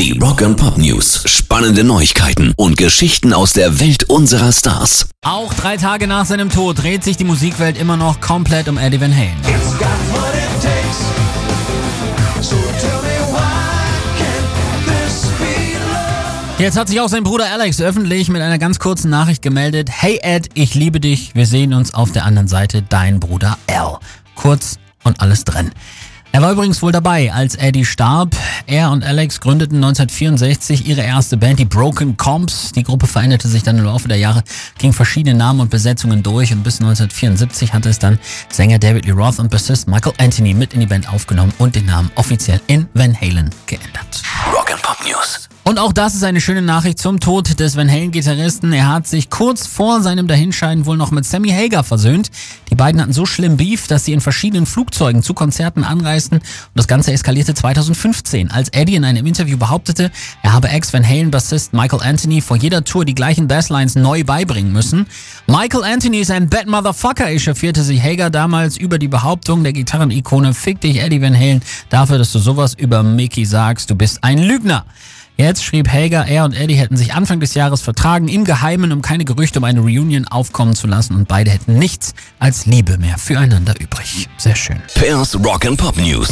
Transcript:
Die Rock and Pop News. Spannende Neuigkeiten und Geschichten aus der Welt unserer Stars. Auch drei Tage nach seinem Tod dreht sich die Musikwelt immer noch komplett um Eddie Van Halen. It's got what it takes. So tell me why can't this be love? Jetzt hat sich auch sein Bruder Alex öffentlich mit einer ganz kurzen Nachricht gemeldet. Hey Ed, ich liebe dich. Wir sehen uns auf der anderen Seite. Dein Bruder Al. Kurz und alles drin. Er war übrigens wohl dabei, als Eddie starb. Er und Alex gründeten 1964 ihre erste Band, die Broken Comps. Die Gruppe veränderte sich dann im Laufe der Jahre, ging verschiedene Namen und Besetzungen durch und bis 1974 hatte es dann Sänger David Lee Roth und Bassist Michael Anthony mit in die Band aufgenommen und den Namen offiziell in Van Halen geändert. Rock and Pop News. Und auch das ist eine schöne Nachricht zum Tod des Van Halen-Gitarristen. Er hat sich kurz vor seinem Dahinscheiden wohl noch mit Sammy Hagar versöhnt. Die beiden hatten so schlimm Beef, dass sie in verschiedenen Flugzeugen zu Konzerten anreisten. Und das Ganze eskalierte 2015, als Eddie in einem Interview behauptete, er habe Ex-Van Halen-Bassist Michael Anthony vor jeder Tour die gleichen Basslines neu beibringen müssen. Michael Anthony ist ein Bad Motherfucker, echauffierte sich Hagar damals über die Behauptung der Gitarrenikone Fick dich Eddie Van Halen dafür, dass du sowas über Mickey sagst, du bist ein Lügner. Jetzt schrieb Hager, er und Eddie hätten sich Anfang des Jahres vertragen, im Geheimen, um keine Gerüchte um eine Reunion aufkommen zu lassen und beide hätten nichts als Liebe mehr füreinander übrig. Sehr schön. Pairs Rock and Pop News.